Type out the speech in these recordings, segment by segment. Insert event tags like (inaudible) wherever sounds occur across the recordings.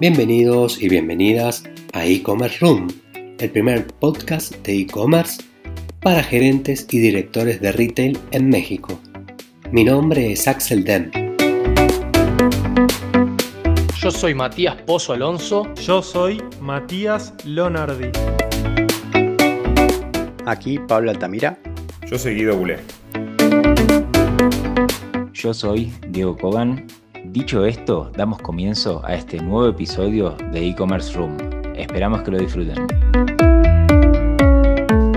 Bienvenidos y bienvenidas a e-commerce room, el primer podcast de e-commerce para gerentes y directores de retail en México. Mi nombre es Axel Dem. Yo soy Matías Pozo Alonso. Yo soy Matías Lonardi. Aquí Pablo Altamira. Yo soy Guido Bulé. Yo soy Diego Kogan. Dicho esto, damos comienzo a este nuevo episodio de e-commerce room. Esperamos que lo disfruten.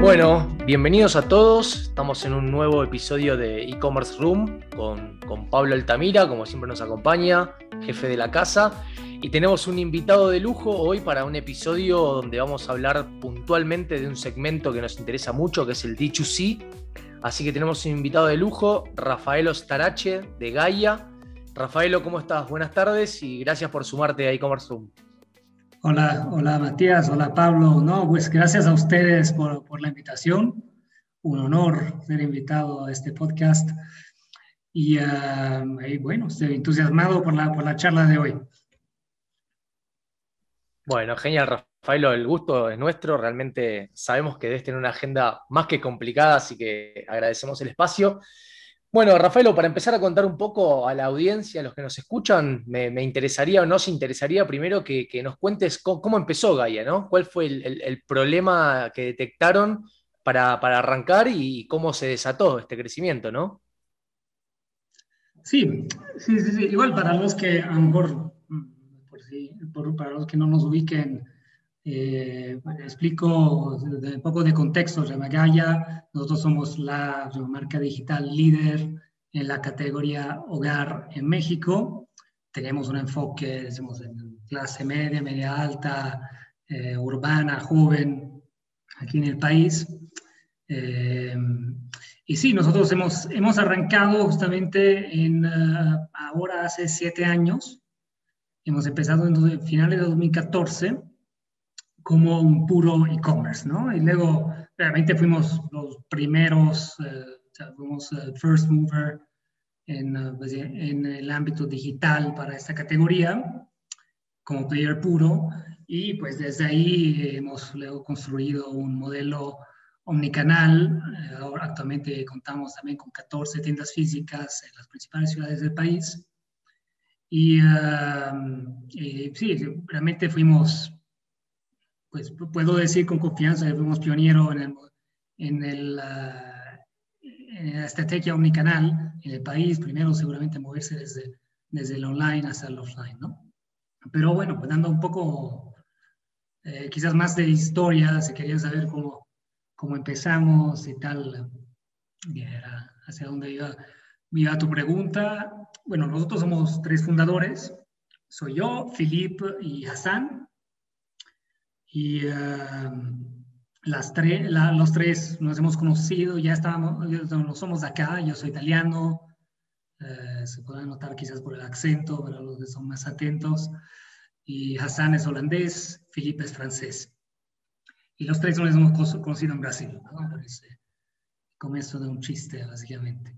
Bueno, bienvenidos a todos. Estamos en un nuevo episodio de e-commerce room con, con Pablo Altamira, como siempre nos acompaña, jefe de la casa. Y tenemos un invitado de lujo hoy para un episodio donde vamos a hablar puntualmente de un segmento que nos interesa mucho, que es el D2C. Así que tenemos un invitado de lujo, Rafaelo Starache de Gaia. Rafaelo, ¿cómo estás? Buenas tardes y gracias por sumarte a e-commerce room. Hola, hola Matías, hola Pablo. No, pues gracias a ustedes por, por, la invitación. Un honor ser invitado a este podcast. Y, uh, y, bueno, estoy entusiasmado por la, por la charla de hoy. Bueno, genial, Rafaelo. El gusto es nuestro. Realmente sabemos que debes tener una agenda más que complicada, así que agradecemos el espacio. Bueno, Rafaelo, para empezar a contar un poco a la audiencia, a los que nos escuchan, me, interesaría o nos interesaría primero que, nos cuentes cómo, empezó Gaia, ¿no? ¿Cuál fue el, problema que detectaron para, arrancar y cómo se desató este crecimiento, ¿no? Sí, sí, sí, sí. igual para los que a lo mejor, por si, para los que no nos ubiquen, eh, explico un poco de contexto. Gaia, nosotros somos la marca digital líder en la categoría hogar en México. Tenemos un enfoque decimos, en clase media, media alta, eh, urbana, joven, aquí en el país. Eh, y sí, nosotros hemos, hemos arrancado justamente en, uh, ahora hace siete años. Hemos empezado en finales de 2014 como un puro e-commerce, ¿no? Y luego realmente fuimos los primeros, eh, o sea, fuimos uh, first mover en, uh, pues, en, el ámbito digital para esta categoría, como player puro, y pues desde ahí hemos luego construido un modelo omnicanal. Eh, ahora actualmente contamos también con 14 tiendas físicas en las principales ciudades del país. Y, uh, y sí, realmente fuimos pues puedo decir con confianza que fuimos pioneros en, el, en, el, uh, en, la estrategia omnicanal en el país, primero seguramente moverse desde, desde el online hasta el offline, ¿no? Pero bueno, pues dando un poco, eh, quizás más de historia, si querían saber cómo, cómo empezamos y tal, era hacia dónde iba, iba tu pregunta. Bueno, nosotros somos tres fundadores, soy yo, Philippe y Hassan, y uh, las tres, la, los tres nos hemos conocido, ya estábamos, no somos de acá, yo soy italiano, uh, se puede notar quizás por el acento, para los que son más atentos, y Hassan es holandés, Felipe es francés. Y los tres nos hemos conocido en Brasil, ¿no? Por ese comienzo de un chiste, básicamente.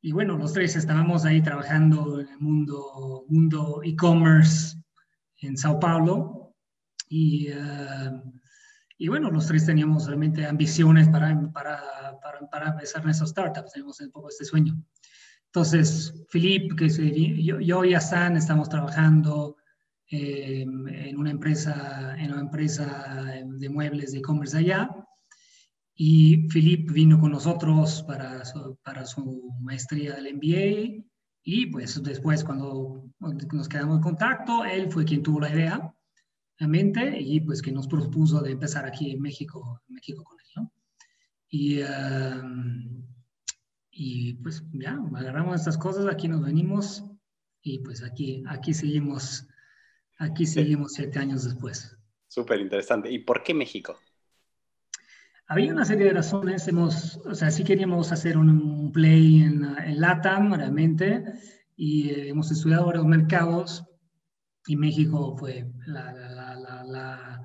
Y bueno, los tres estábamos ahí trabajando en el mundo mundo e-commerce en Sao Paulo, y, uh, y, bueno, los tres teníamos realmente ambiciones para, para, para, para empezar nuestras startups, teníamos un poco este sueño. Entonces, Philip, que yo, yo, y Hassan estamos trabajando eh, en una empresa, en una empresa de muebles de e-commerce allá. Y Philip vino con nosotros para su, para su maestría del MBA. Y pues después, cuando nos quedamos en contacto, él fue quien tuvo la idea mente y pues que nos propuso de empezar aquí en México, en México con él, ¿no? Y, uh, y pues ya, agarramos estas cosas, aquí nos venimos y pues aquí, aquí seguimos, aquí seguimos siete años después. Súper interesante. ¿Y por qué México? Había una serie de razones, hemos, o sea, sí queríamos hacer un, un play en, en LATAM, realmente, y eh, hemos estudiado varios mercados, y México fue la, la, la,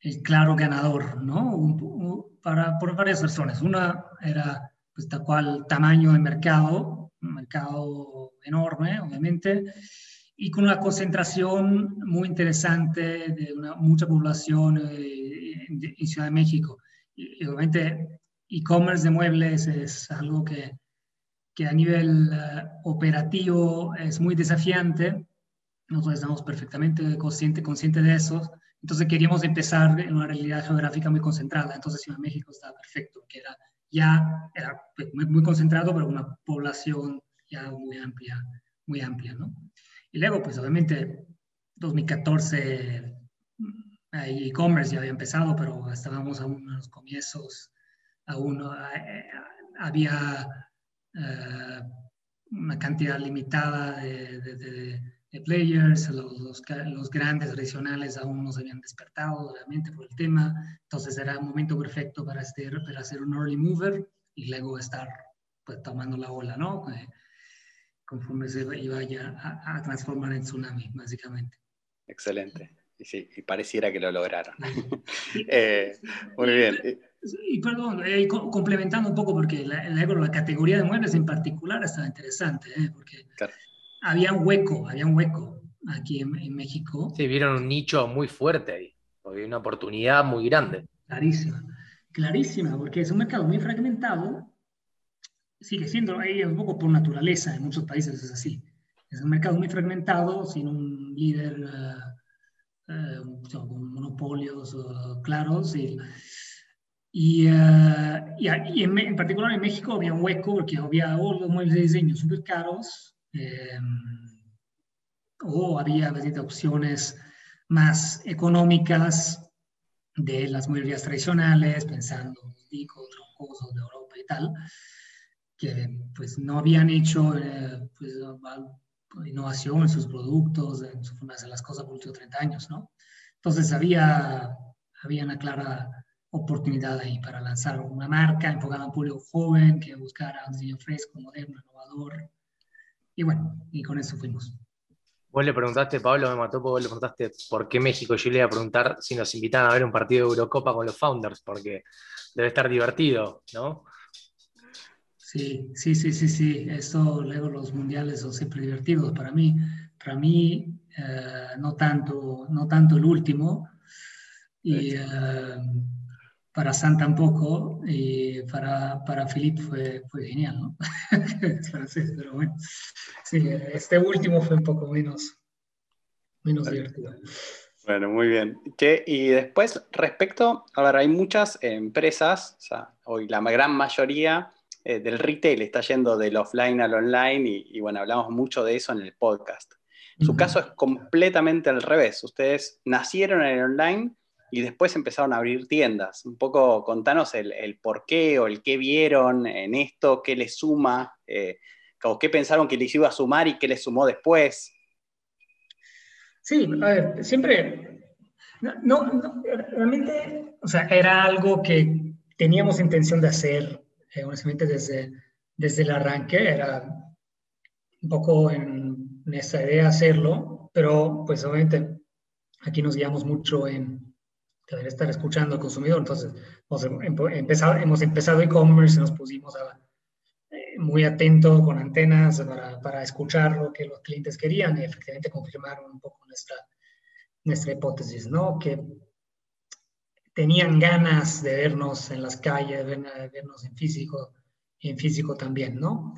el claro ganador, ¿no? Un, un, para, por varias razones. Una era, pues, tal cual, tamaño de mercado, un mercado enorme, obviamente, y con una concentración muy interesante de una, mucha población eh, en, Ciudad de México. Y, obviamente e-commerce de muebles es algo que, que a nivel eh, operativo es muy desafiante. Nosotros estamos perfectamente conscientes consciente de eso. Entonces queríamos empezar en una realidad geográfica muy concentrada. Entonces Ciudad de México estaba perfecto, que era ya era muy, muy concentrado, pero una población ya muy amplia, muy amplia, ¿no? Y luego, pues obviamente, 2014 e-commerce ya había empezado, pero estábamos aún en los comienzos, aún había eh, una cantidad limitada de, players, los, los, grandes regionales aún no se habían despertado, obviamente, por el tema, entonces era un momento perfecto para hacer, para hacer un early mover y luego estar pues, tomando la ola, ¿no? Eh, conforme se iba a, a, transformar en tsunami, básicamente. Excelente. Y sí, y pareciera que lo lograron. (laughs) Eh, muy bien. Y perdón, eh, complementando un poco, porque la, la, categoría de muebles en particular estaba interesante, ¿eh? porque había un hueco, había un hueco aquí en, en, México. Sí, vieron un nicho muy fuerte ahí, había una oportunidad muy grande. Clarísima, clarísima, porque es un mercado muy fragmentado sigue siendo ahí un poco por naturaleza, en muchos países es así. Es un mercado muy fragmentado, sin un líder uh, uh, con monopolios uh, claros. Y, y, y, en, en, particular en México había un hueco porque había o los muebles de diseño súper caros o había opciones más económicas de las mueblerías tradicionales, pensando en Troncoso de Europa y tal que pues no habían hecho eh, pues, innovación en sus productos, en su forma de hacer las cosas por últimos 30 años, ¿no? Entonces había, había una clara oportunidad ahí para lanzar una marca enfocada a un público joven que buscara un diseño fresco, moderno, innovador. Y bueno, y con eso fuimos. Vos le preguntaste, Pablo me mató, vos le preguntaste por qué México. Yo le iba a preguntar si nos invitan a ver un partido de Eurocopa con los founders, porque debe estar divertido, ¿no? Sí, sí, sí, sí, sí. Esto, luego los mundiales son siempre divertidos para mí. Para mí, eh, no, tanto, no tanto el último. Y eh, para San tampoco. Y para, para Philippe fue, fue genial, ¿no? (laughs) pero bueno. Sí, este último fue un poco menos, menos divertido. Bueno, muy bien. y después, respecto, a ver, hay muchas empresas, o sea, hoy la gran mayoría eh, del retail está yendo del offline al online y, bueno, hablamos mucho de eso en el podcast. Su caso es completamente al revés. Ustedes nacieron en el online y después empezaron a abrir tiendas. Un poco contanos el, por qué o el qué vieron en esto, qué les suma, eh, o qué pensaron que les iba a sumar y qué les sumó después. Sí, a ver, siempre, no, no, realmente, o sea, era algo que teníamos intención de hacer eh, honestamente desde, desde el arranque, era un poco en, esa idea hacerlo, pero pues obviamente aquí nos guiamos mucho en deber estar escuchando al consumidor, entonces hemos empezado, hemos empezado e-commerce, nos pusimos a, eh, muy atentos con antenas para, para, escuchar lo que los clientes querían y efectivamente confirmaron un poco nuestra, nuestra hipótesis, ¿no? Que tenían ganas de vernos en las calles, de vernos en físico, en físico también, ¿no?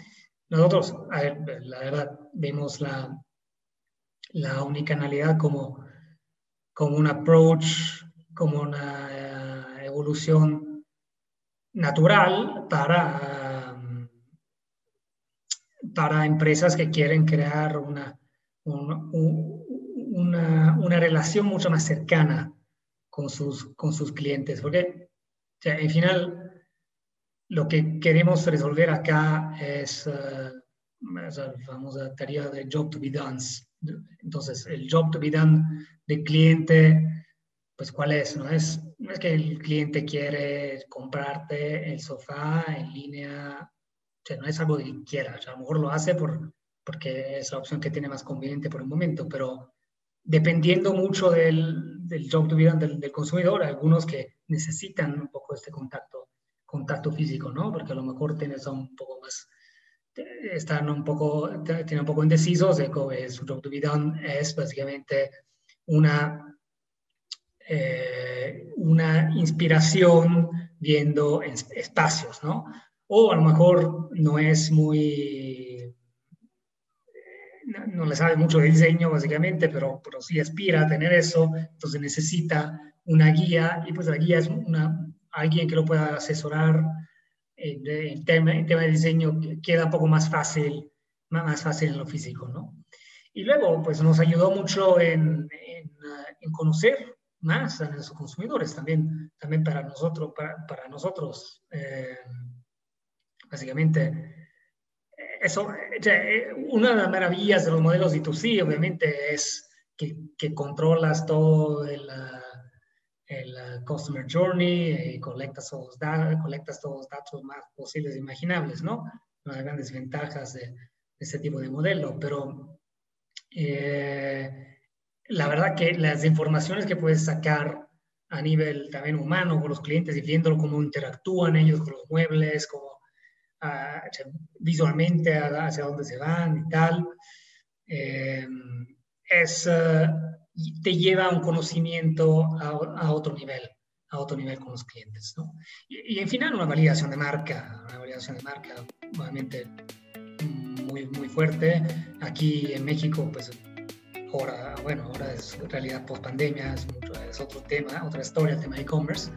Nosotros, a ver, la verdad, vemos la, la unicanalidad como, como un approach, como una eh, evolución natural para, para empresas que quieren crear una, una, una relación mucho más cercana con sus, con sus clientes, porque o sea, al final lo que queremos resolver acá es uh, la famosa tarea de job to be done. Entonces, el job to be done del cliente, pues ¿cuál es? No es, no es que el cliente quiere comprarte el sofá en línea, o sea, no es algo que quiera, o sea, a lo mejor lo hace por, porque es la opción que tiene más conveniente por el momento, pero dependiendo mucho del, del job to vida del, del, consumidor, algunos que necesitan un poco este contacto, contacto físico, ¿no? Porque a lo mejor tienes un poco más, están un poco, tienen un poco indecisos, su job to be done es básicamente una, eh, una inspiración viendo espacios, ¿no? O a lo mejor no es muy, no, le sabe mucho de diseño básicamente, pero, pero sí aspira a tener eso, entonces necesita una guía y pues la guía es una, alguien que lo pueda asesorar en, tema, tema de diseño queda un poco más fácil, más fácil en lo físico, ¿no? Y luego, pues nos ayudó mucho en, en, conocer más a nuestros consumidores, también, también para nosotros, para, para nosotros eh, básicamente, eso, una de las maravillas de los modelos D2C, obviamente, es que, que controlas todo el, el Customer Journey, y eh, colectas todos, los colectas todos los datos más posibles e imaginables, ¿no? Una de las grandes ventajas de, de este tipo de modelo, pero eh, la verdad que las informaciones que puedes sacar a nivel también humano con los clientes y viéndolo cómo interactúan ellos con los muebles, cómo uh, visualmente hacia dónde se van y tal, eh, es... Uh, te lleva a un conocimiento a, otro nivel, a otro nivel con los clientes. ¿no? Y, en final una validación de marca, una validación de marca obviamente muy, muy fuerte. Aquí en México, pues ahora, bueno, ahora es realidad post pandemia, es, es otro tema, otra historia, el tema de e-commerce,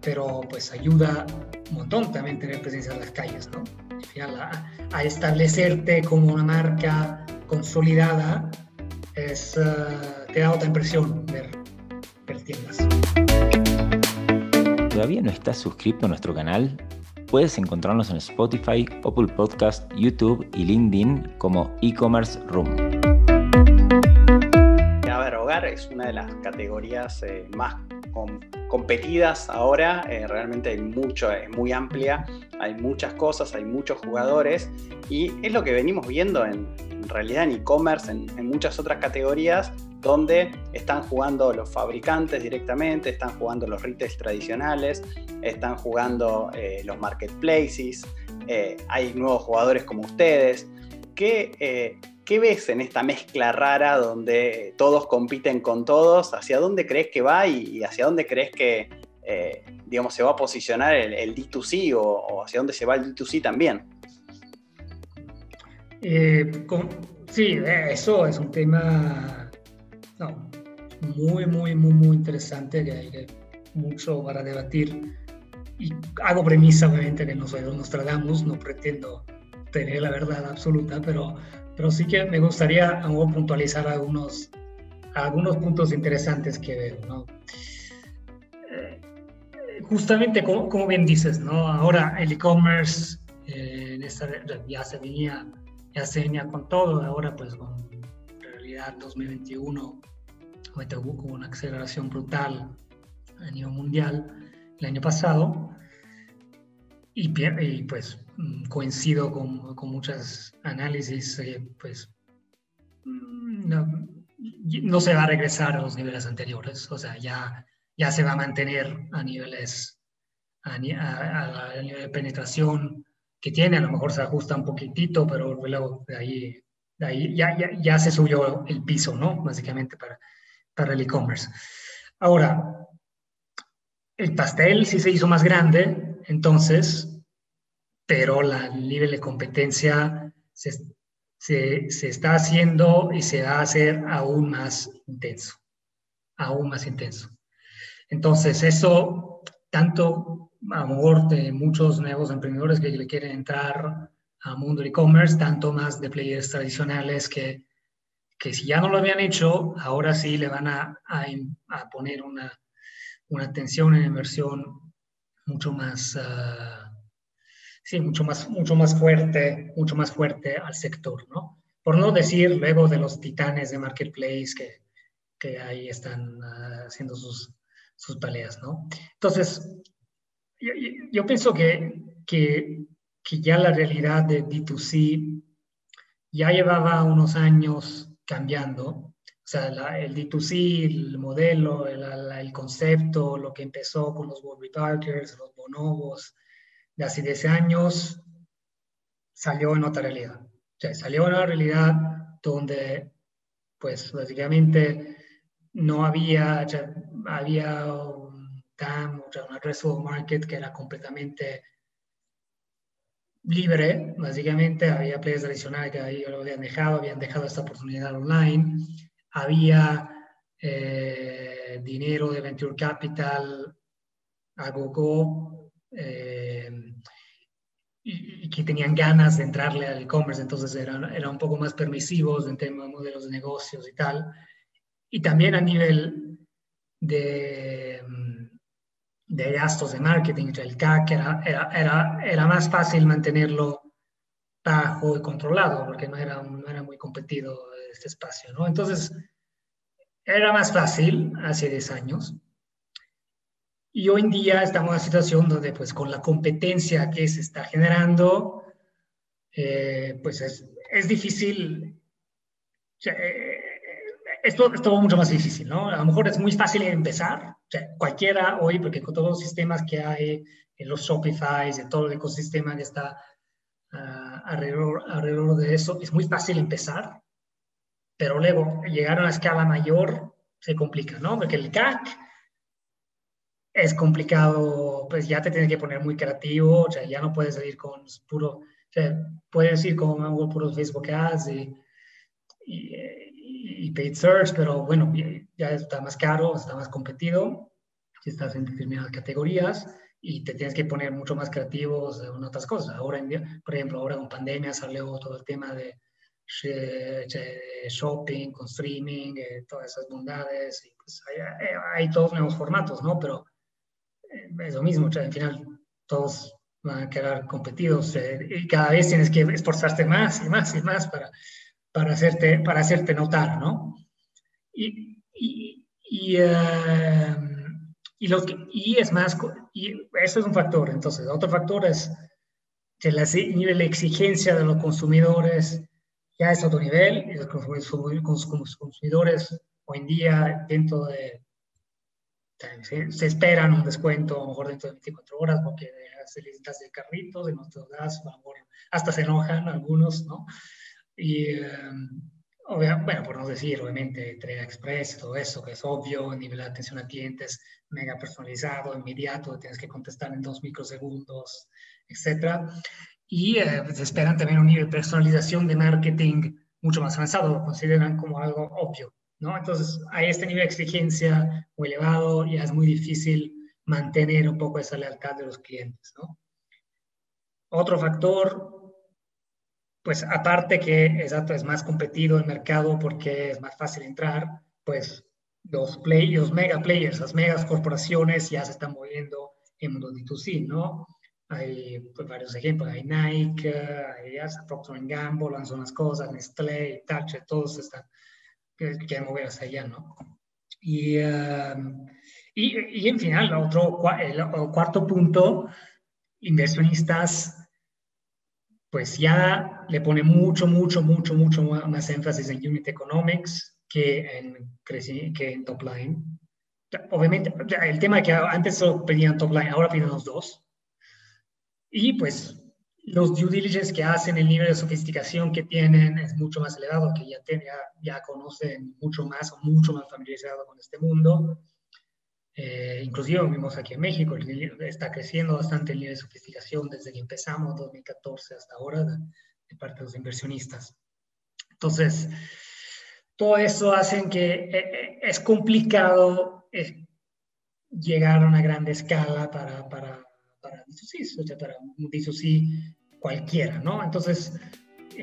pero pues ayuda un montón también tener presencia en las calles, ¿no? Al final, a, a establecerte como una marca consolidada es, uh, te da otra impresión ver, ver tiendas. ¿Todavía no estás suscrito a nuestro canal? Puedes encontrarnos en Spotify, Apple Podcast, YouTube y LinkedIn como e-commerce room. Es una de las categorías eh, más competidas ahora, eh, realmente hay mucho, es muy amplia, hay muchas cosas, hay muchos jugadores y es lo que venimos viendo en, realidad en e-commerce, en, muchas otras categorías, donde están jugando los fabricantes directamente, están jugando los retails tradicionales, están jugando eh, los marketplaces, eh, hay nuevos jugadores como ustedes. ¿Qué, ¿Qué ves en esta mezcla rara donde todos compiten con todos? ¿Hacia dónde crees que va y, hacia dónde crees que eh, digamos, se va a posicionar el, D2C o, hacia dónde se va el D2C también? Eh, sí, eso es un tema muy, muy, muy, muy interesante que hay mucho para debatir. Y hago premisa, obviamente, que no soy Nostradamus, no pretendo tener la verdad absoluta, pero pero sí que me gustaría puntualizar algunos, algunos puntos interesantes que veo. ¿no? Eh, justamente, como, bien dices, ¿no? ahora el e-commerce eh, ya, se venía, ya se venía con todo, ahora pues con realidad 2021 ahorita hubo una aceleración brutal a nivel mundial el año pasado y, y pues coincido con, con muchos análisis, eh, pues mm, no, se va a regresar a los niveles anteriores, o sea, ya, ya se va a mantener a niveles, a, nivel de penetración que tiene, a lo mejor se ajusta un poquitito, pero luego de ahí, de ahí ya, ya, ya, se subió el piso, ¿no? Básicamente para, para el e-commerce. Ahora, el pastel sí se hizo más grande, entonces pero la, el nivel de competencia se, se, está haciendo y se va a hacer aún más intenso, aún más intenso. Entonces, eso, tanto a favor de muchos nuevos emprendedores que le quieren entrar al mundo e-commerce, tanto más de players tradicionales que, que si ya no lo habían hecho, ahora sí le van a, a, poner una, una atención en inversión mucho más... Uh, sí, mucho más, mucho más fuerte, mucho más fuerte al sector, ¿no? Por no decir luego de los titanes de Marketplace que, que ahí están ah, haciendo sus, sus peleas, ¿no? Entonces, yo, pienso que, que, que, ya la realidad de D2C ya llevaba unos años cambiando. O sea, el D2C, el modelo, el, el, concepto, lo que empezó con los World Retargers, los bonobos, de hace 10 años salió en otra realidad. O sea, salió en una realidad donde, pues, básicamente no había, había un TAM, un addressable market que era completamente libre, básicamente había players adicionales que ahí lo habían dejado, habían dejado esta oportunidad online, había eh, dinero de venture capital a GoGo eh, y, que tenían ganas de entrarle al e-commerce, entonces eran, eran un poco más permisivos en temas de modelos de negocios y tal. Y también a nivel de, de gastos de marketing, el CAC era, era, era, era, más fácil mantenerlo bajo y controlado, porque no era, no era muy competido este espacio, ¿no? Entonces, era más fácil hace 10 años. Y hoy en día estamos en una situación donde, pues, con la competencia que se está generando, eh, pues es, es difícil. Eh, esto es todo mucho más difícil, ¿no? A lo mejor es muy fácil empezar. O sea, cualquiera hoy, porque con todos los sistemas que hay, en los Shopify, en todo el ecosistema que está uh, alrededor, alrededor de eso, es muy fácil empezar pero luego llegar a una escala mayor se complica, ¿no? Porque el CAC es complicado, pues ya te tienes que poner muy creativo, o sea, ya no puedes salir con puro, o sea, puedes ir con algo puro Facebook Ads y, y, paid search, pero bueno, ya está más caro, está más competido, si estás en determinadas categorías y te tienes que poner mucho más creativos en otras cosas. Ahora en por ejemplo, ahora con pandemia salió todo el tema de shopping, con streaming, eh, todas esas bondades. Y pues hay, hay, todos nuevos formatos, ¿no? Pero eh, es lo mismo, al final todos van a quedar competidos eh, y cada vez tienes que esforzarte más y más y más para, para, hacerte, para hacerte notar, ¿no? Y, y, y, y, lo que, y es más, y eso es un factor. Entonces, otro factor es el nivel de exigencia de los consumidores ya es otro nivel y los consumidores hoy en día dentro de se, esperan un descuento a lo mejor dentro de 24 horas porque se les das de carritos, y no te das, hasta se enojan algunos, ¿no? Y, em, bueno, por no decir, obviamente, entrega express, todo eso, que es obvio, nivel de atención a clientes mega personalizado, inmediato, tienes que contestar en dos microsegundos, etcétera y eh, pues, esperan también un nivel de personalización de marketing mucho más avanzado, lo consideran como algo obvio, ¿no? Entonces, a este nivel de exigencia muy elevado ya es muy difícil mantener un poco esa lealtad de los clientes, ¿no? Otro factor, pues aparte que exacto, es más competido el mercado porque es más fácil entrar, pues los, play, los mega players, las megas corporaciones ya se están moviendo en mundo D2C, ¿no? Hay pues, varios ejemplos, hay Nike, hay Procter Gamble, lanzó unas cosas, Nestlé, Touch, todos están, que quieren mover hacia allá, ¿no? Y, um, y, y, en final, otro, el, cuarto punto, inversionistas, pues ya le pone mucho, mucho, mucho, mucho más énfasis en unit economics que en, que en top line. Obviamente, el tema que antes solo pedían top line, ahora piden los dos. Y pues los due diligence que hacen, el nivel de sofisticación que tienen es mucho más elevado, que ya, ya, ya conocen mucho más o mucho más familiarizado con este mundo. Eh, inclusive vimos aquí en México, está creciendo bastante el nivel de sofisticación desde que empezamos, 2014 hasta ahora, de, parte de los inversionistas. Entonces, todo eso hace que eh, eh, es complicado eh, llegar a una gran escala para, para para D2C, o sea, para un D2C cualquiera, ¿no? Entonces,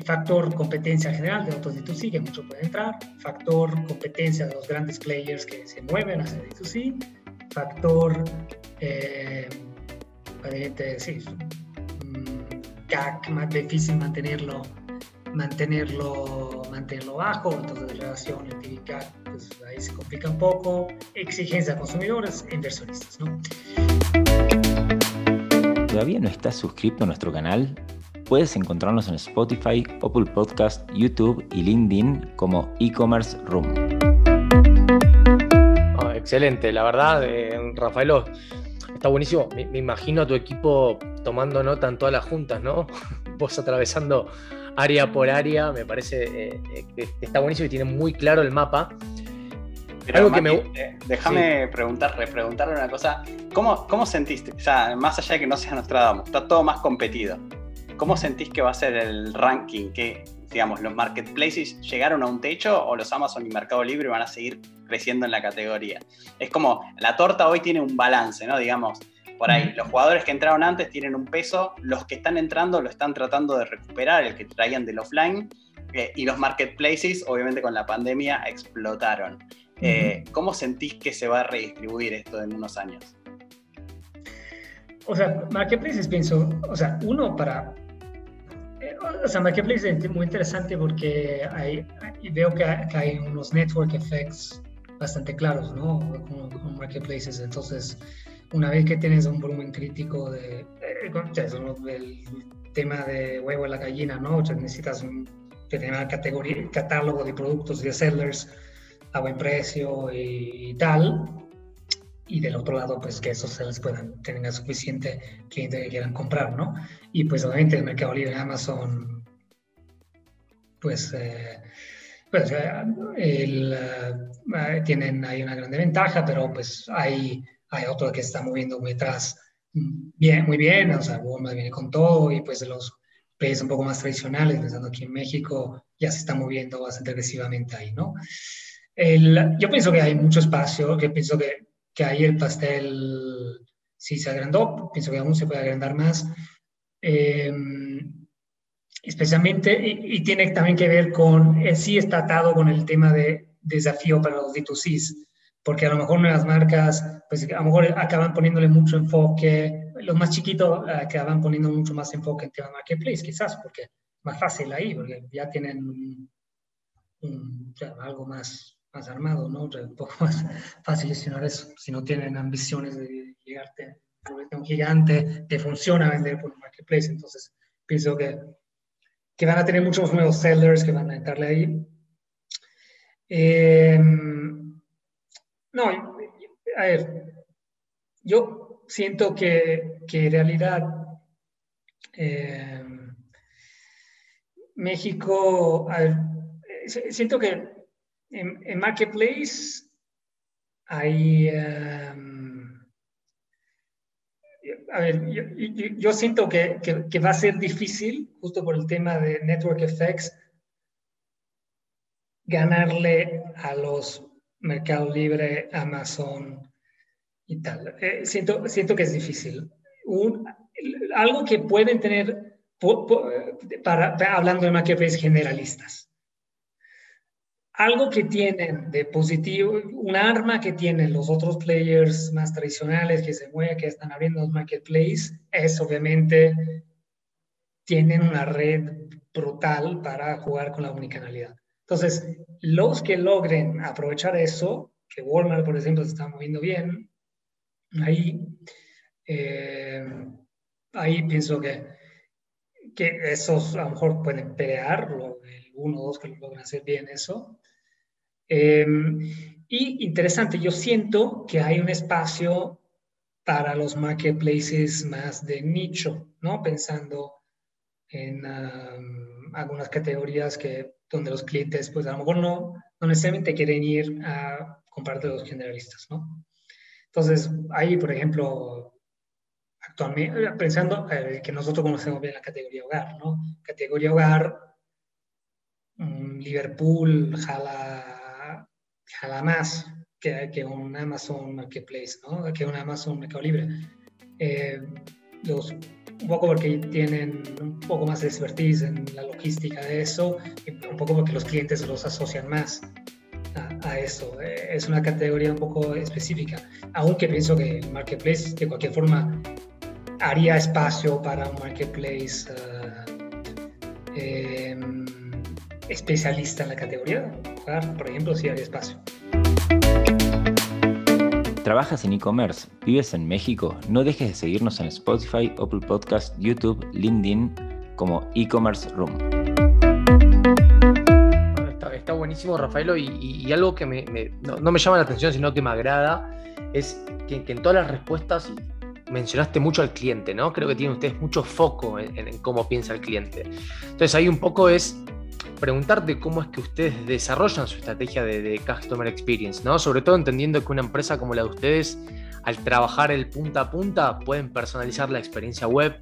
factor competencia general de otros D2C, que mucho puede entrar, factor competencia de los grandes players que se mueven hacia D2C, factor, eh, sí, mm, CAC, más difícil mantenerlo, mantenerlo, mantenerlo bajo, entonces la relación LTV CAC, pues ahí se complica un poco, exigencia de consumidores e inversionistas, ¿no? Todavía no estás suscrito a nuestro canal, puedes encontrarnos en Spotify, Apple Podcast, YouTube y LinkedIn como e-commerce room. Ah, excelente, la verdad, eh, Rafaelo, está buenísimo. Me, imagino a tu equipo tomando nota en todas las juntas, ¿no? (laughs) vos atravesando área por área, me parece eh, eh, que está buenísimo y tiene muy claro el mapa. Algo que me... déjame preguntar, repreguntarle una cosa. ¿Cómo, ¿Cómo sentiste? O sea, más allá de que no sea Nostradamus, está todo más competido. ¿Cómo sentís que va a ser el ranking? ¿Que, digamos, los marketplaces llegaron a un techo o los Amazon y Mercado Libre van a seguir creciendo en la categoría? Es como, la torta hoy tiene un balance, ¿no? Digamos, por ahí, los jugadores que entraron antes tienen un peso, los que están entrando lo están tratando de recuperar, el que traían del offline, eh, y los marketplaces, obviamente con la pandemia, explotaron. Eh, ¿Cómo sentís que se va a redistribuir esto en unos años? O sea, marketplaces pienso, o sea, uno para... Eh, o sea, marketplace es muy interesante porque hay, veo que hay, unos network effects bastante claros, ¿no? Con, marketplaces. Entonces, una vez que tienes un volumen crítico de... Eh, el tema de huevo en la gallina, ¿no? O sea, necesitas un determinado categoría, catálogo de productos de sellers a buen precio y, tal. Y del otro lado, pues que esos sellers puedan tener suficiente cliente que quieran comprar, ¿no? Y pues obviamente el Mercado Libre, Amazon, pues, eh, pues eh, eh, tienen ahí una grande ventaja, pero pues hay, hay otro que está moviendo muy atrás bien, muy bien, o sea, Walmart viene con todo y pues los players un poco más tradicionales, pensando aquí en México, ya se está moviendo bastante agresivamente ahí, ¿no? Yo pienso que hay mucho espacio, que pienso que, que ahí el pastel sí se agrandó, pienso que aún se puede agrandar más. Em, especialmente, y, tiene también que ver con, eh, sí está atado con el tema de desafío para los D2Cs, porque a lo mejor nuevas marcas, pues a lo mejor acaban poniéndole mucho enfoque, los más chiquitos acaban poniendo mucho más enfoque en tema marketplace, quizás, porque es más fácil ahí, porque ya tienen algo más más armado, ¿no? Un poco más fácil gestionar eso. Si no tienen ambiciones de llegarte a un gigante que funciona vender por un marketplace, entonces pienso que, que van a tener muchos nuevos sellers que van a entrarle ahí. Eh, no, a ver, yo siento que, que en realidad eh, México, a ver, siento que en, Marketplace hay... Em, a ver, yo, siento que, que, va a ser difícil, justo por el tema de Network Effects, ganarle a los Mercado Libre, Amazon y tal. Eh, siento, siento que es difícil. algo que pueden tener, para, hablando de marketplace generalistas, algo que tienen de positivo, un arma que tienen los otros players más tradicionales que se mueven, que están abriendo los marketplaces, es obviamente tienen una red brutal para jugar con la unicanalidad. Entonces, los que logren aprovechar eso, que Walmart, por ejemplo, se está moviendo bien, ahí, eh, ahí pienso que, que esos a lo mejor pueden pelear, uno o dos que lo logran hacer bien eso, Em, y interesante, yo siento que hay un espacio para los marketplaces más de nicho, ¿no? Pensando en algunas categorías que, donde los clientes, pues a lo mejor no, no necesariamente quieren ir a comprar de los generalistas, ¿no? Entonces, ahí, por ejemplo, actualmente, pensando eh, que nosotros conocemos bien la categoría hogar, ¿no? Categoría hogar, Liverpool jala jala más que, que un Amazon Marketplace, ¿no? que un Amazon Mercado Libre. Eh, los, un poco porque tienen un poco más de expertise en la logística de eso, y un poco porque los clientes los asocian más a, eso. Eh, es una categoría un poco específica, aunque pienso que marketplace de cualquier forma haría espacio para un marketplace eh, especialista en la categoría, por ejemplo, si hay espacio. ¿Trabajas en e-commerce? ¿Vives en México? No dejes de seguirnos en Spotify, Apple Podcast, YouTube, LinkedIn como e-commerce room. Está, buenísimo, Rafaelo, y, algo que no, me llama la atención, sino que me agrada, es que, en todas las respuestas, mencionaste mucho al cliente, ¿no? Creo que tienen ustedes mucho foco en, cómo piensa el cliente. Entonces ahí un poco es preguntarte cómo es que ustedes desarrollan su estrategia de, de, Customer Experience, ¿no? Sobre todo entendiendo que una empresa como la de ustedes, al trabajar el punta a punta, pueden personalizar la experiencia web,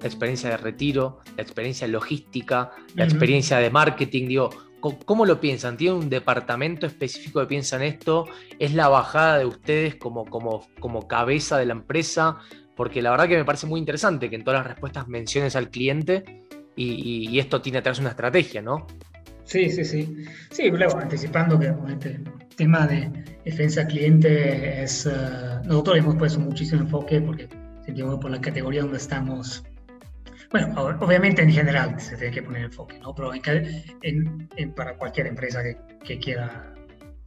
la experiencia de retiro, la experiencia logística, la experiencia de marketing, digo, ¿Cómo lo piensan? ¿Tienen un departamento específico que piensa en esto? ¿Es la bajada de ustedes como, como, como cabeza de la empresa? Porque la verdad que me parece muy interesante que en todas las respuestas menciones al cliente y, esto tiene atrás una estrategia, ¿no? Sí, sí, sí. Sí, luego anticipando que el tema de defensa cliente es... Uh, nosotros hemos puesto muchísimo enfoque porque sentimos por la categoría donde estamos bueno, obviamente en general se tiene que poner enfoque, ¿no? Pero en, para cualquier empresa que, que quiera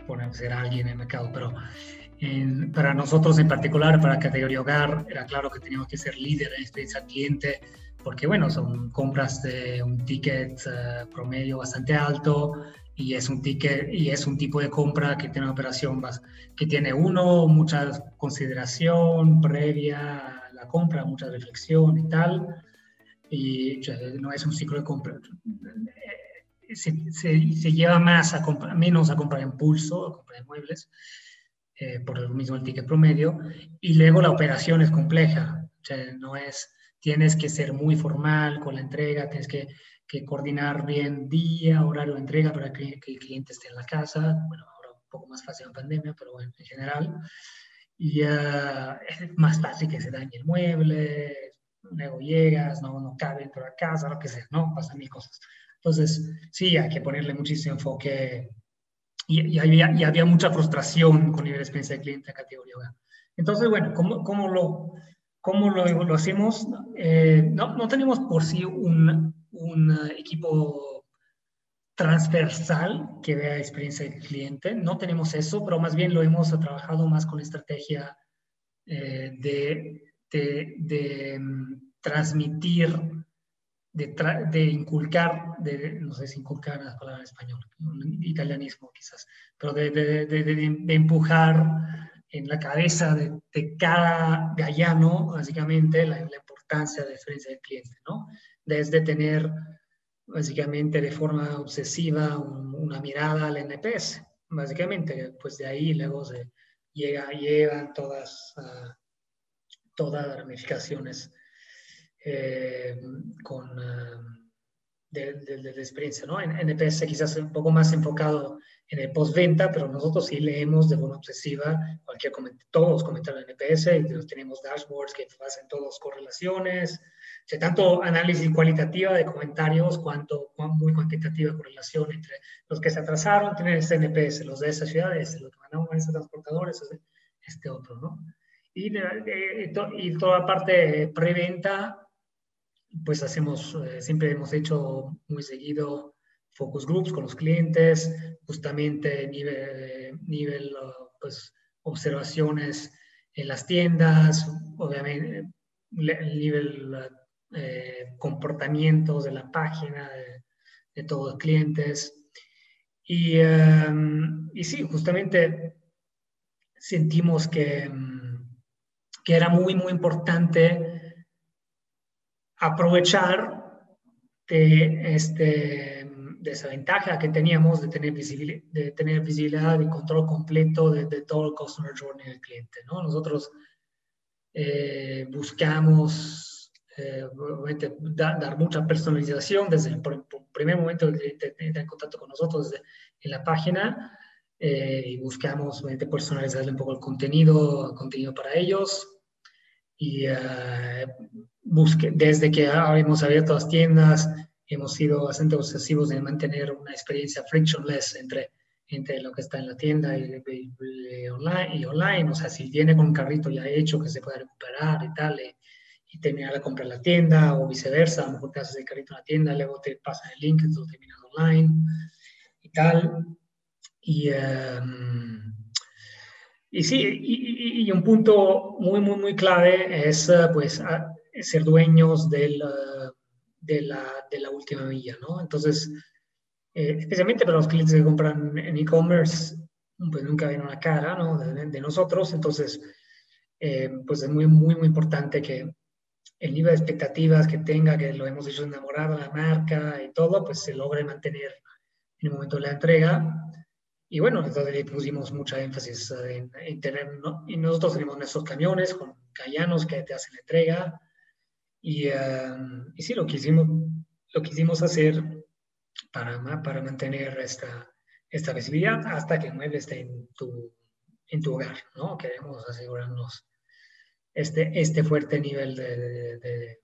poner, ser alguien en el mercado, pero para nosotros en particular, para la categoría hogar, era claro que teníamos que ser líder en experiencia cliente, porque bueno, son compras de un ticket eh, promedio bastante alto y es un ticket y es un tipo de compra que tiene una operación más, que tiene uno, mucha consideración previa a la compra, mucha reflexión y tal. Y no es un ciclo de compra. Eh, se, se, lleva más a comprar, menos a comprar impulso, a comprar muebles, eh, por lo mismo el ticket promedio, y luego la operación es compleja, o sea, no es, tienes que ser muy formal con la entrega, tienes que, que coordinar bien día, horario de entrega para que, que, el cliente esté en la casa, bueno, ahora un poco más fácil en pandemia, pero bueno, en general, y uh, es más fácil que se dañe el mueble, luego llegas, no, no cabe dentro de la casa, lo que sea, ¿no? Pasan mil cosas. Entonces, sí, hay que ponerle muchísimo enfoque y, y, había, y había, mucha frustración con de experiencia de cliente a categoría Entonces, bueno, ¿cómo, cómo lo, cómo lo, hacemos? Eh, no, no, tenemos por sí un, un equipo transversal que vea experiencia del cliente, no tenemos eso, pero más bien lo hemos trabajado más con estrategia eh, de mm, transmitir, de, inculcar, de, no sé si inculcar la palabra en español, italianismo quizás, pero de empujar en la cabeza de, cada gallano, básicamente, la, importancia de la experiencia del cliente, ¿no? Desde tener, básicamente, de forma obsesiva una mirada al NPS, básicamente, pues de ahí luego se llega, llevan todas... Uh, todas las ramificaciones eh, con, eh, de, de, experiencia. ¿no? En NPS quizás un poco más enfocado en el postventa, pero nosotros sí leemos de forma obsesiva cualquier todos los comentarios de NPS tenemos dashboards que hacen todas correlaciones, o tanto análisis cualitativo de comentarios cuanto muy cuantitativa correlación entre los que se atrasaron, tienen este NPS, los de esas ciudades, los que mandamos a esos transportadores, este otro, ¿no? Y, y toda parte preventa, pues hacemos, eh, siempre hemos hecho muy seguido focus groups con los clientes, justamente nivel, nivel pues, observaciones en las tiendas, obviamente el nivel eh, comportamientos de la página de, todos los clientes. Y, em, y sí, justamente sentimos que que era muy, muy importante aprovechar de, este, de esa ventaja que teníamos de tener, visibilidad, de tener visibilidad y control completo de, todo el customer journey del cliente. ¿no? Nosotros eh, buscamos eh, dar mucha personalización desde el primer momento que el cliente en contacto con nosotros desde, en la página eh, y buscamos personalizarle un poco el contenido, contenido para ellos, y uh, busque, desde que hemos abierto las tiendas, hemos sido bastante obsesivos en mantener una experiencia frictionless entre, entre lo que está en la tienda y, online, y online. O sea, si viene con un carrito ya hecho que se puede recuperar y tal, y, y terminar la compra en la tienda, o viceversa, a lo mejor te haces el carrito en la tienda, luego te pasan el link, entonces terminas online y tal. Y. Um, y sí, y, un punto muy, muy, muy clave es pues ser dueños del, eh, de, la, de, la, última milla, ¿no? Entonces, eh, especialmente para los clientes que compran en e-commerce, pues nunca ven una cara, ¿no? De, nosotros, entonces eh, pues es muy, muy, muy importante que el nivel de expectativas que tenga, que lo hemos hecho enamorado la marca y todo, pues se logre mantener en el momento de la entrega. Y bueno, entonces le pusimos mucha énfasis en, tener, ¿no? y nosotros tenemos nuestros camiones con callanos que te hacen la entrega. Y, y sí, lo quisimos, lo quisimos hacer para, para mantener esta, esta visibilidad hasta que el mueble esté en tu, en tu hogar, ¿no? Queremos asegurarnos este, este fuerte nivel de, de,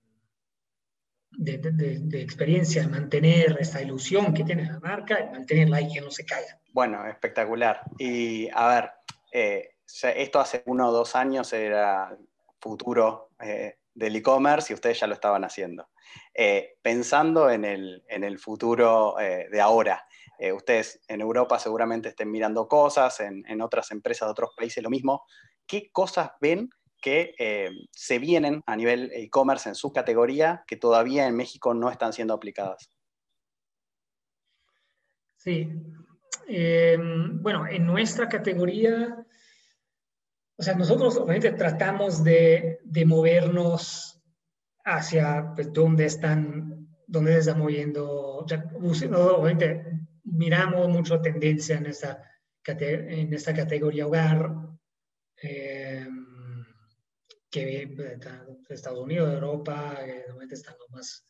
de, de, experiencia, mantener esta ilusión que tiene la marca mantenerla y que no se caiga. Bueno, espectacular. Y a ver, eh, esto hace uno o dos años era futuro eh, del e-commerce y ustedes ya lo estaban haciendo. Eh, pensando en el, en el futuro de ahora, ustedes en Europa seguramente estén mirando cosas, en, en, otras empresas de otros países lo mismo. ¿Qué cosas ven que eh, se vienen a nivel e-commerce en su categoría que todavía en México no están siendo aplicadas. Sí. Bueno, en nuestra categoría, o sea, nosotros obviamente tratamos de, de movernos hacia pues, dónde están, dónde se está moviendo. Obviamente miramos mucho tendencia en esta, en esta categoría hogar. Eh, que Estados Unidos, Europa, eh, están los más,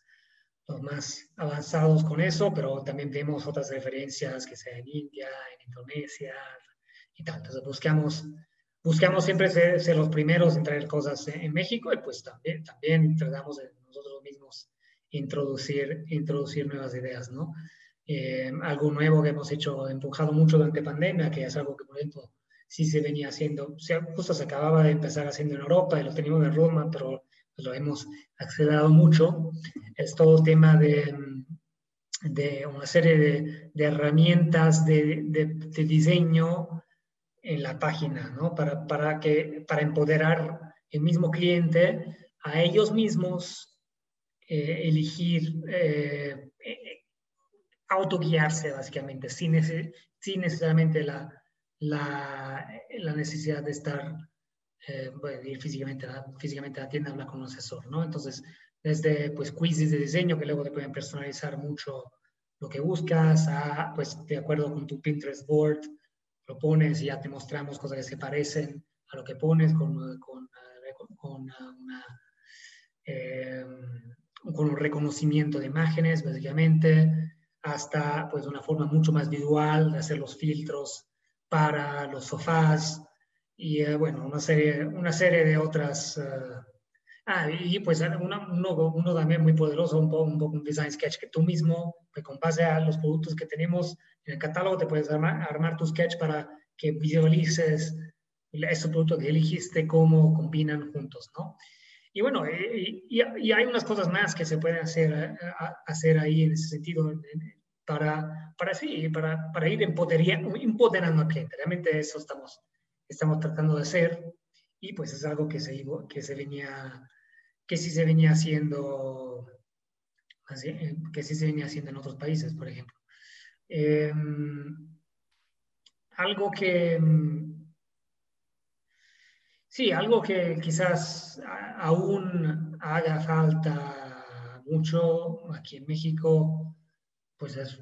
los más avanzados con eso, pero también vemos otras referencias que sea en India, en Indonesia y tal. Entonces buscamos, buscamos siempre ser, los primeros en traer cosas en México y pues también, también tratamos de nosotros mismos introducir, introducir nuevas ideas, ¿no? Eh, algo nuevo que hemos hecho, empujado mucho durante pandemia, que es algo que, por ejemplo, sí se venía haciendo. O sea, justo se acababa de empezar haciendo en Europa y lo teníamos en Roma, pero pues, lo hemos acelerado mucho. Es todo el tema de, de una serie de, de herramientas de, de, diseño en la página, ¿no? Para, para, que, para empoderar el mismo cliente a ellos mismos eh, elegir, eh, eh, autoguiarse básicamente, sin, sin necesariamente la, la, la necesidad de estar, eh, ir físicamente a, físicamente a la tienda a hablar con un asesor, ¿no? Entonces, desde pues quizzes de diseño que luego te pueden personalizar mucho lo que buscas, a, pues de acuerdo con tu Pinterest board, lo pones y ya te mostramos cosas que se parecen a lo que pones con, con, con, una, eh, un reconocimiento de imágenes, básicamente, hasta pues una forma mucho más visual de hacer los filtros para los sofás y eh, bueno, una serie, una serie de otras. Uh, ah, y pues uno, uno, también muy poderoso, un poco, un poco un design sketch que tú mismo, pues con base a los productos que tenemos en el catálogo, te puedes armar, armar tu sketch para que visualices esos productos que elegiste, cómo combinan juntos, ¿no? Y bueno, y, y, hay unas cosas más que se pueden hacer, hacer ahí en ese sentido, para, para sí, para, para ir empoderando al cliente. Realmente eso estamos, estamos tratando de hacer y pues es algo que se, que se venía, que sí se venía haciendo, así, que sí se venía haciendo en otros países, por ejemplo. Em, algo que, sí, algo que quizás aún haga falta mucho aquí en México pues es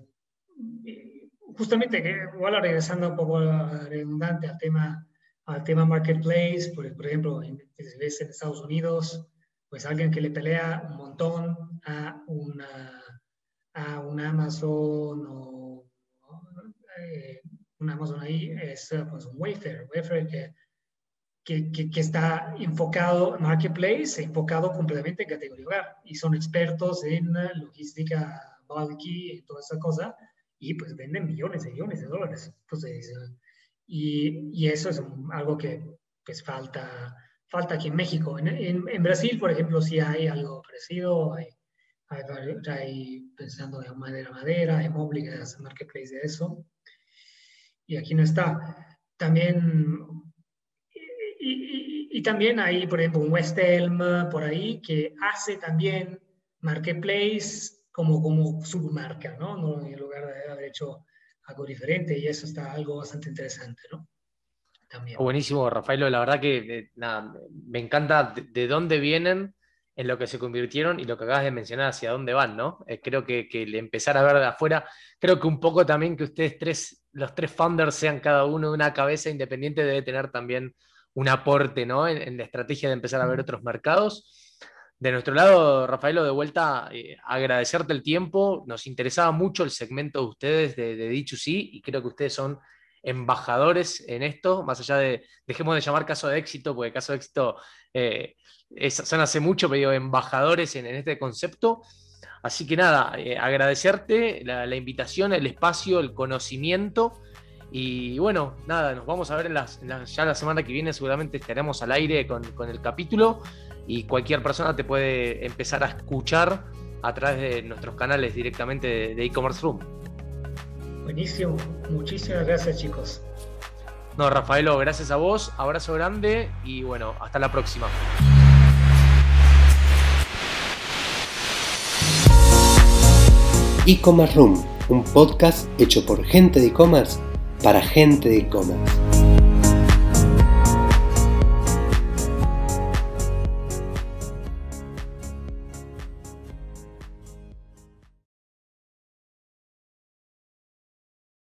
justamente que, igual regresando un poco redundante al tema, al tema marketplace, por, por ejemplo, en, en Estados Unidos, pues alguien que le pelea un montón a una, a un Amazon o eh, un Amazon ahí es pues, un Wayfair, Wayfair que, que, que, está enfocado en marketplace, enfocado completamente en categoría hogar y son expertos en logística bulky y toda esa cosa, y pues venden millones y millones de dólares. Entonces, y, y eso es algo que pues falta, falta aquí en México. En, en, Brasil, por ejemplo, sí hay algo parecido, hay, hay, pensando en madera madera, hay Mobile que marketplace de eso, y aquí no está. También y, y, también hay, por ejemplo, un West Elm por ahí que hace también marketplace como, como submarca, ¿no? ¿no? En lugar de haber hecho algo diferente y eso está algo bastante interesante, ¿no? También. Buenísimo, Rafaelo. La verdad que eh, nada, me encanta de, de, dónde vienen, en lo que se convirtieron y lo que acabas de mencionar, hacia dónde van, ¿no? Eh, creo que, que empezar a ver de afuera, creo que un poco también que ustedes tres, los tres founders sean cada uno de una cabeza independiente debe tener también un aporte, ¿no? En, en la estrategia de empezar a ver otros mercados. De nuestro lado, Rafaelo, de vuelta, eh, agradecerte el tiempo. Nos interesaba mucho el segmento de ustedes de, de D2C y creo que ustedes son embajadores en esto, más allá de, dejemos de llamar caso de éxito, porque caso de éxito eh, son hace mucho, pero embajadores en, este concepto. Así que nada, eh, agradecerte la, invitación, el espacio, el conocimiento. Y bueno, nada, nos vamos a ver en ya la semana que viene, seguramente estaremos al aire con, con el capítulo y cualquier persona te puede empezar a escuchar a través de nuestros canales directamente de e-commerce room. Buenísimo, muchísimas gracias chicos. No, Rafaelo, gracias a vos, abrazo grande y bueno, hasta la próxima. E-Commerce Room, un podcast hecho por gente de e-commerce para gente de e-commerce.